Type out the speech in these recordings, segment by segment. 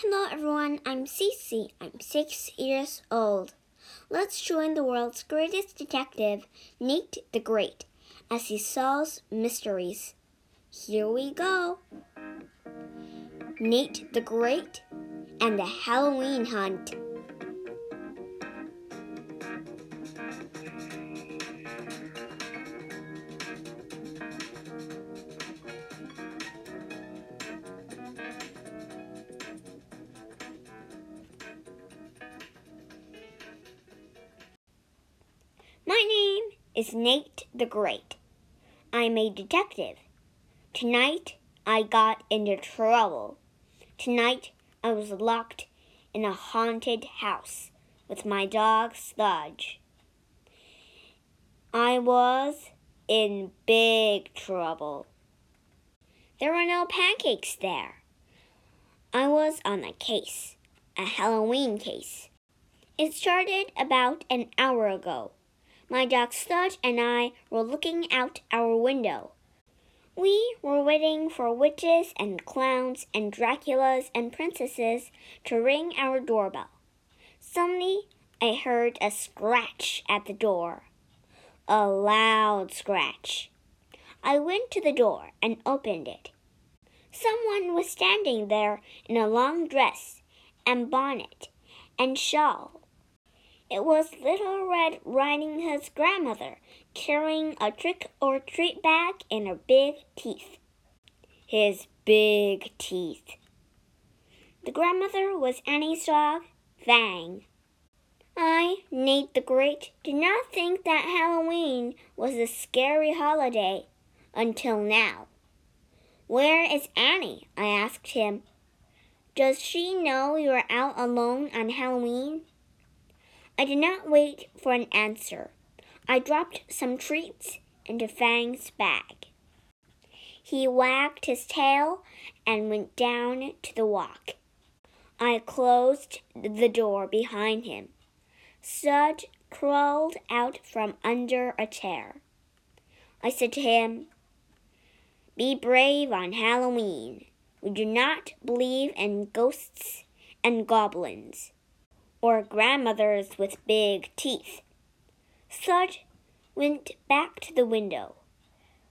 Hello everyone, I'm Cece. I'm six years old. Let's join the world's greatest detective, Nate the Great, as he solves mysteries. Here we go. Nate the Great and the Halloween Hunt. Is Nate the Great. I'm a detective. Tonight I got into trouble. Tonight I was locked in a haunted house with my dog Sludge. I was in big trouble. There were no pancakes there. I was on a case, a Halloween case. It started about an hour ago. My dog Sludge and I were looking out our window. We were waiting for witches and clowns and Draculas and princesses to ring our doorbell. Suddenly, I heard a scratch at the door. A loud scratch. I went to the door and opened it. Someone was standing there in a long dress and bonnet and shawl it was Little Red Riding Hood's grandmother carrying a trick or treat bag in her big teeth. His big teeth. The grandmother was Annie's dog, Fang. I, Nate the Great, did not think that Halloween was a scary holiday until now. Where is Annie? I asked him. Does she know you are out alone on Halloween? I did not wait for an answer. I dropped some treats into Fang's bag. He wagged his tail and went down to the walk. I closed the door behind him. Sludge crawled out from under a chair. I said to him, Be brave on Halloween. We do not believe in ghosts and goblins or grandmothers with big teeth. Sludge went back to the window.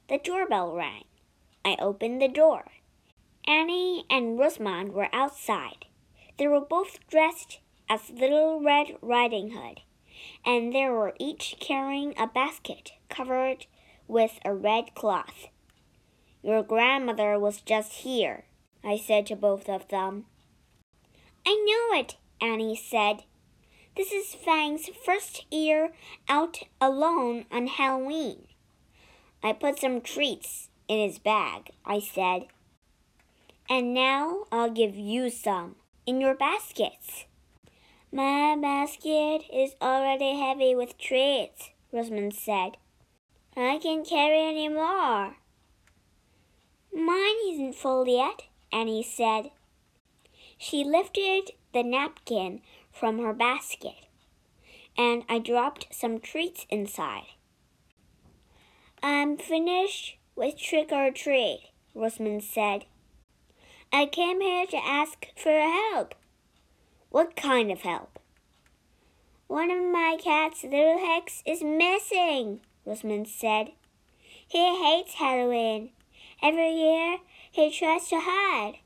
The doorbell rang. I opened the door. Annie and Rosamond were outside. They were both dressed as Little Red Riding Hood, and they were each carrying a basket covered with a red cloth. Your grandmother was just here, I said to both of them. I know it, Annie said. This is Fang's first year out alone on Halloween. I put some treats in his bag, I said. And now I'll give you some in your baskets. My basket is already heavy with treats, Rosamond said. I can't carry any more. Mine isn't full yet, Annie said. She lifted the napkin from her basket, and I dropped some treats inside. I'm finished with trick or treat, Rosamond said. I came here to ask for help. What kind of help? One of my cat's little Hex is missing, Rosamond said. He hates Halloween. Every year he tries to hide.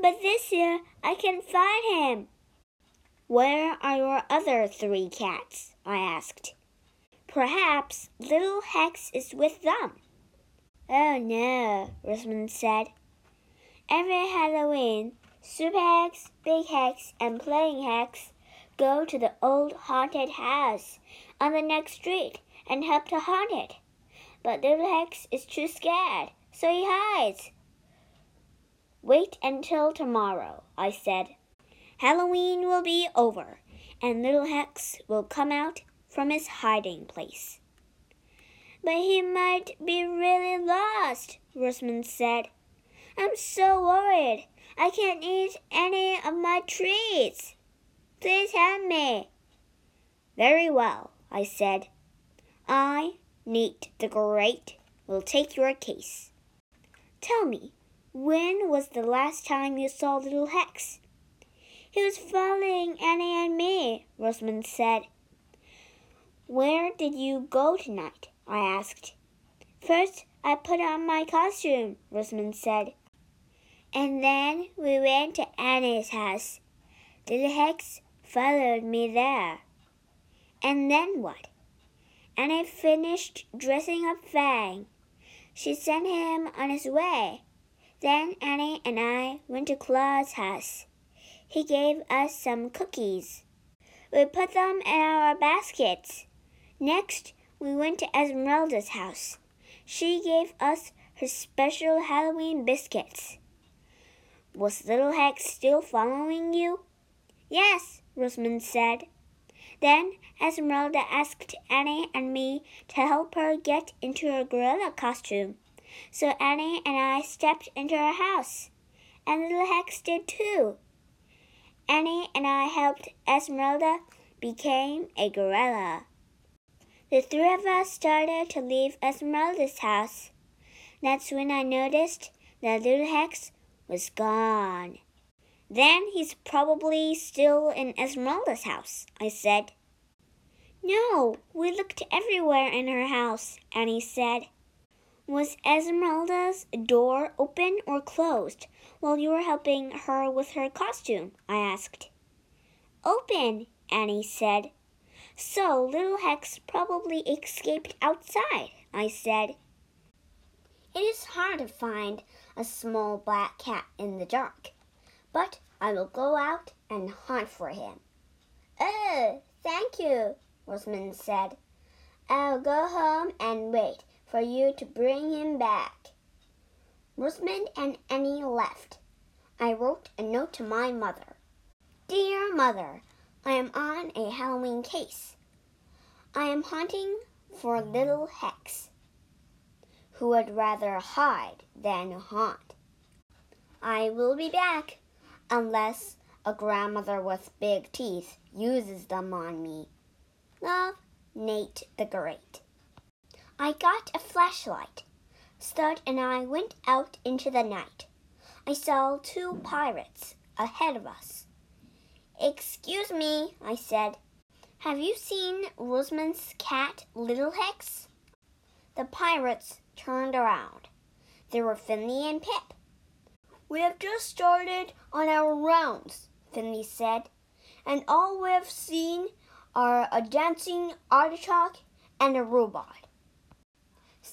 But this year I can find him. Where are your other three cats? I asked. Perhaps little Hex is with them. Oh no, Rosamond said. Every Halloween, Super Hex, Big Hex, and Plain Hex go to the old haunted house on the next street and help to haunt it. But little Hex is too scared, so he hides. Wait until tomorrow, I said. Halloween will be over, and little Hex will come out from his hiding place. But he might be really lost, Rosamond said. I'm so worried. I can't eat any of my treats. Please help me. Very well, I said. I, Nate the Great, will take your case. Tell me, when was the last time you saw little Hex? He was following Annie and me, Rosamond said. Where did you go tonight? I asked. First, I put on my costume, Rosamond said. And then we went to Annie's house. Little Hex followed me there. And then what? Annie finished dressing up Fang. She sent him on his way. Then Annie and I went to Claude's house. He gave us some cookies. We put them in our baskets. Next, we went to Esmeralda's house. She gave us her special Halloween biscuits. Was Little Hex still following you? Yes, Rosamond said. Then Esmeralda asked Annie and me to help her get into her gorilla costume. So Annie and I stepped into her house. And Little Hex did too. Annie and I helped Esmeralda become a gorilla. The three of us started to leave Esmeralda's house. That's when I noticed that little Hex was gone. Then he's probably still in Esmeralda's house, I said. No, we looked everywhere in her house, Annie said. Was Esmeralda's door open or closed while you were helping her with her costume? I asked. Open, Annie said. So little Hex probably escaped outside, I said. It is hard to find a small black cat in the dark, but I will go out and hunt for him. Oh, thank you, Rosamond said. I'll go home and wait for you to bring him back. Rosamond and Annie left. I wrote a note to my mother. Dear Mother, I am on a Halloween case. I am hunting for little Hex, who would rather hide than haunt. I will be back, unless a grandmother with big teeth uses them on me. Love, Nate the Great. I got a flashlight. Sludge and I went out into the night. I saw two pirates ahead of us. Excuse me, I said. Have you seen Rosamond's cat, Little Hex? The pirates turned around. There were Finley and Pip. We have just started on our rounds, Finley said, and all we've seen are a dancing artichoke and a robot.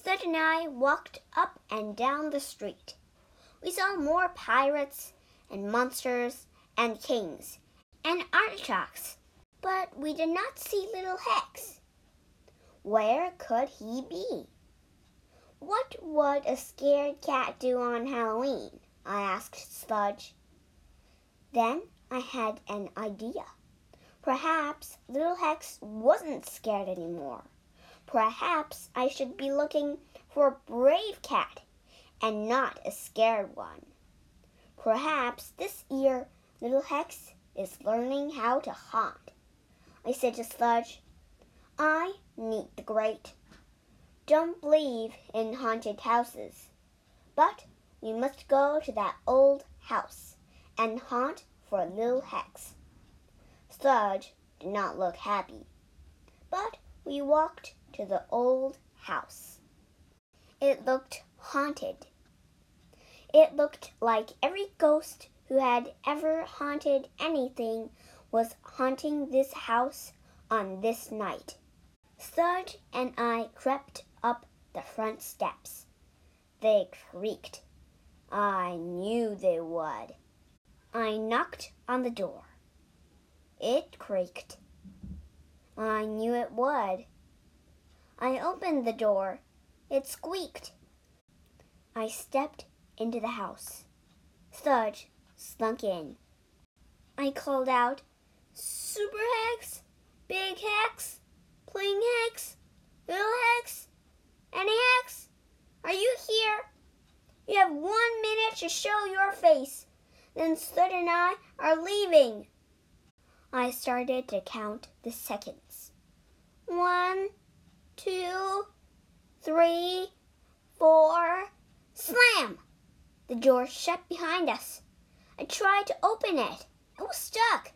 Sludge and I walked up and down the street. We saw more pirates and monsters and kings and artichokes, but we did not see little Hex. Where could he be? What would a scared cat do on Halloween? I asked Sludge. Then I had an idea. Perhaps little Hex wasn't scared anymore. Perhaps I should be looking for a brave cat and not a scared one. Perhaps this year little Hex is learning how to haunt. I said to Sludge, I, Nate the Great, don't believe in haunted houses, but we must go to that old house and haunt for little Hex. Sludge did not look happy, but we walked to the old house. It looked haunted. It looked like every ghost who had ever haunted anything was haunting this house on this night. Sludge and I crept up the front steps. They creaked. I knew they would. I knocked on the door. It creaked. I knew it would. I opened the door. It squeaked. I stepped into the house. Sludge slunk in. I called out, Super Hex, Big Hex, Plain Hex, Little Hex, Any Hex, are you here? You have one minute to show your face. Then Sludge and I are leaving. I started to count the seconds. One, two, three, four. Slam! The door shut behind us. I tried to open it. It was stuck.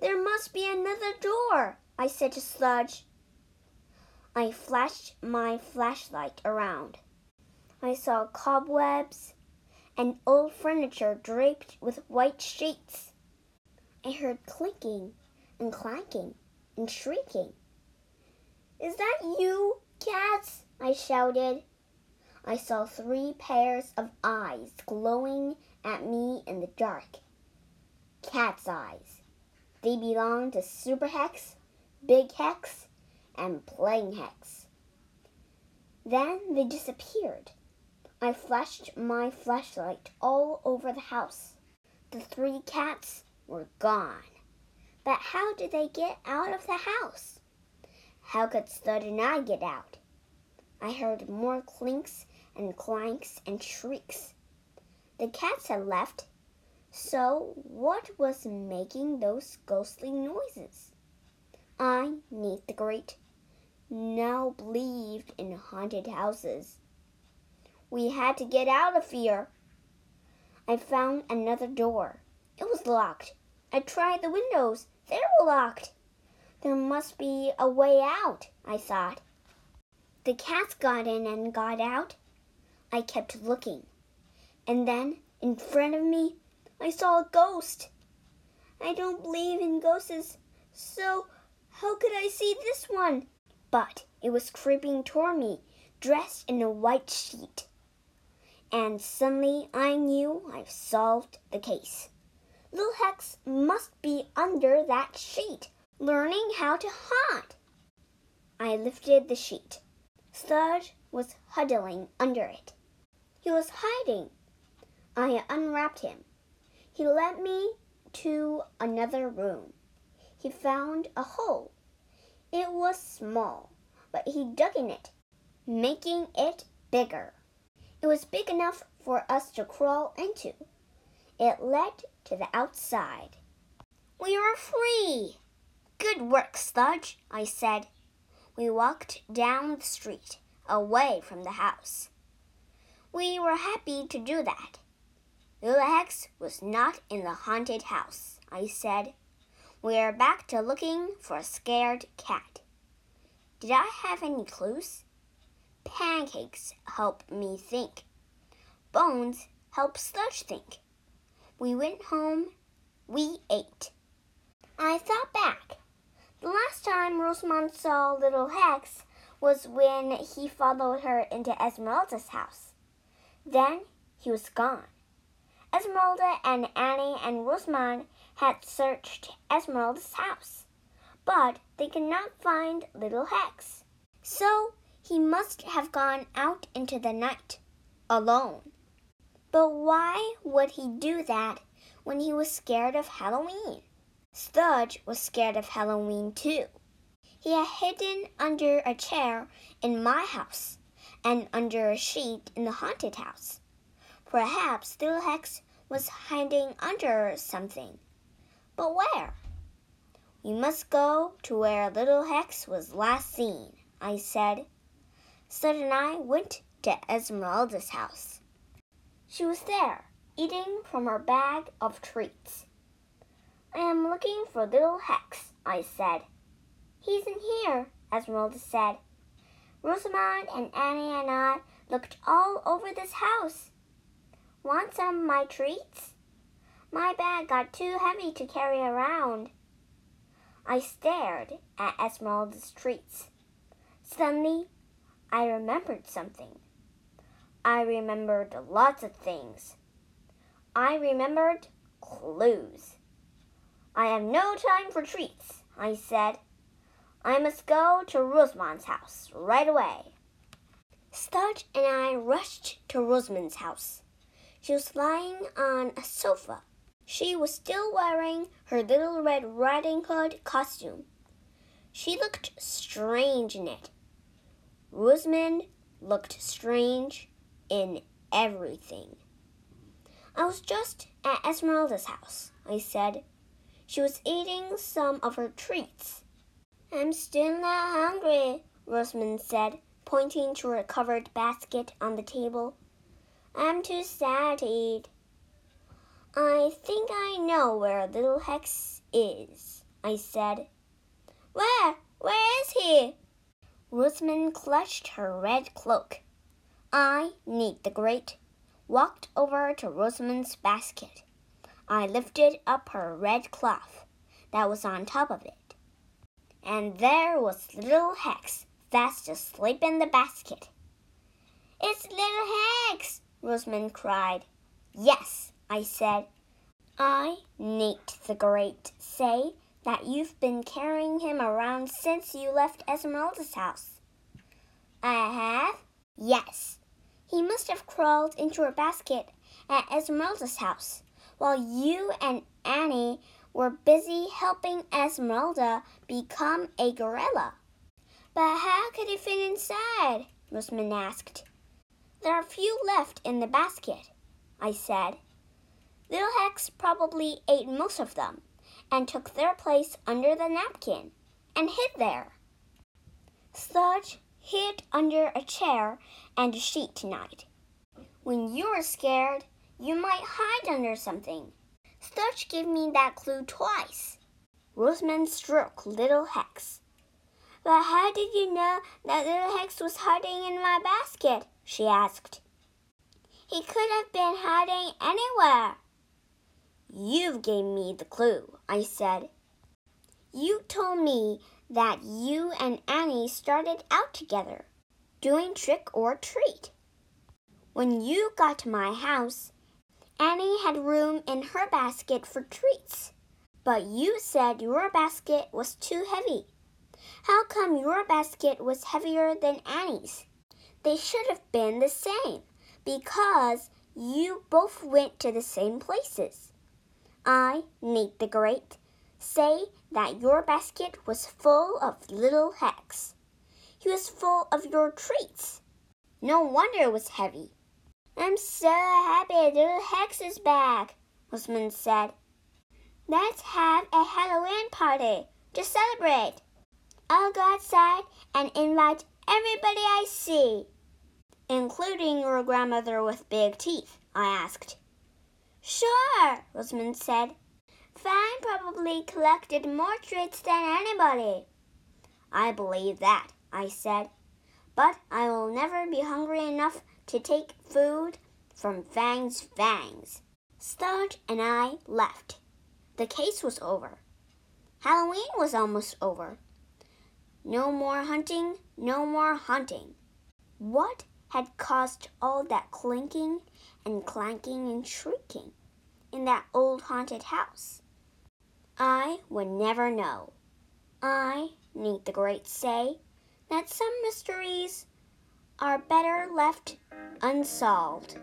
There must be another door, I said to Sludge. I flashed my flashlight around. I saw cobwebs and old furniture draped with white sheets. I heard clinking and clanking and shrieking. Is that you, cats? I shouted. I saw three pairs of eyes glowing at me in the dark. Cat's eyes. They belong to Super Hex, Big Hex, and Plain Hex. Then they disappeared. I flashed my flashlight all over the house. The three cats were gone. But how did they get out of the house? How could Sludge and I get out? I heard more clinks and clanks and shrieks. The cats had left, so what was making those ghostly noises? I, Nate the Great, now believed in haunted houses. We had to get out of here. I found another door. It was locked. I tried the windows. They were locked. There must be a way out, I thought. The cats got in and got out. I kept looking. And then, in front of me, I saw a ghost. I don't believe in ghosts, so how could I see this one? But it was creeping toward me, dressed in a white sheet and suddenly I knew I've solved the case. Little Hex must be under that sheet, learning how to haunt. I lifted the sheet. Sludge was huddling under it. He was hiding. I unwrapped him. He led me to another room. He found a hole. It was small, but he dug in it, making it bigger. It was big enough for us to crawl into. It led to the outside. We were free! Good work, Sludge, I said. We walked down the street, away from the house. We were happy to do that. Little Hex was not in the haunted house, I said. We are back to looking for a scared cat. Did I have any clues? Pancakes help me think. Bones help Sludge think. We went home. We ate. I thought back. The last time Rosamond saw little Hex was when he followed her into Esmeralda's house. Then he was gone. Esmeralda and Annie and Rosamond had searched Esmeralda's house, but they could not find little Hex. So he must have gone out into the night alone. But why would he do that when he was scared of Halloween? Sludge was scared of Halloween too. He had hidden under a chair in my house and under a sheet in the haunted house. Perhaps Little Hex was hiding under something. But where? We must go to where Little Hex was last seen, I said. Sludge and I went to Esmeralda's house. She was there, eating from her bag of treats. I am looking for little Hex, I said. He's in here, Esmeralda said. Rosamond and Annie and I looked all over this house. Want some of my treats? My bag got too heavy to carry around. I stared at Esmeralda's treats. Suddenly, I remembered something. I remembered lots of things. I remembered clues. I have no time for treats, I said. I must go to Rosamond's house right away. Sludge and I rushed to Rosamond's house. She was lying on a sofa. She was still wearing her little Red Riding Hood costume. She looked strange in it. Rosamond looked strange in everything. I was just at Esmeralda's house, I said. She was eating some of her treats. I'm still not hungry, Rosamond said, pointing to her covered basket on the table. I'm too sad to eat. I think I know where little Hex is, I said. Where? Where is he? Rosamond clutched her red cloak. I, Nate the Great, walked over to Rosamond's basket. I lifted up her red cloth that was on top of it. And there was little Hex fast asleep in the basket. It's little Hex, Rosamond cried. Yes, I said. I, Nate the Great, say that you've been carrying him around since you left Esmeralda's house. I have? Yes. He must have crawled into a basket at Esmeralda's house while you and Annie were busy helping Esmeralda become a gorilla. But how could he fit inside? Rosamond asked. There are few left in the basket, I said. Little Hex probably ate most of them and took their place under the napkin and hid there. Sludge hid under a chair and a sheet tonight. When you are scared, you might hide under something. Sludge gave me that clue twice. Rosamond stroked little Hex. But how did you know that little Hex was hiding in my basket? she asked. He could have been hiding anywhere. You've gave me the clue, I said. You told me that you and Annie started out together, doing trick or treat. When you got to my house, Annie had room in her basket for treats, but you said your basket was too heavy. How come your basket was heavier than Annie's? They should have been the same because you both went to the same places. I, Nate the Great, say that your basket was full of little Hex. He was full of your treats. No wonder it was heavy. I'm so happy little Hex is back, Rosamond said. Let's have a Halloween party to celebrate. I'll go outside and invite everybody I see. Including your grandmother with big teeth, I asked. Sure, Rosamond said. Fang probably collected more treats than anybody. I believe that, I said. But I will never be hungry enough to take food from Fang's fangs. Sludge and I left. The case was over. Halloween was almost over. No more hunting, no more hunting. What had caused all that clinking and clanking and shrieking in that old haunted house? I would never know. I, Nate the Great, say that some mysteries are better left unsolved.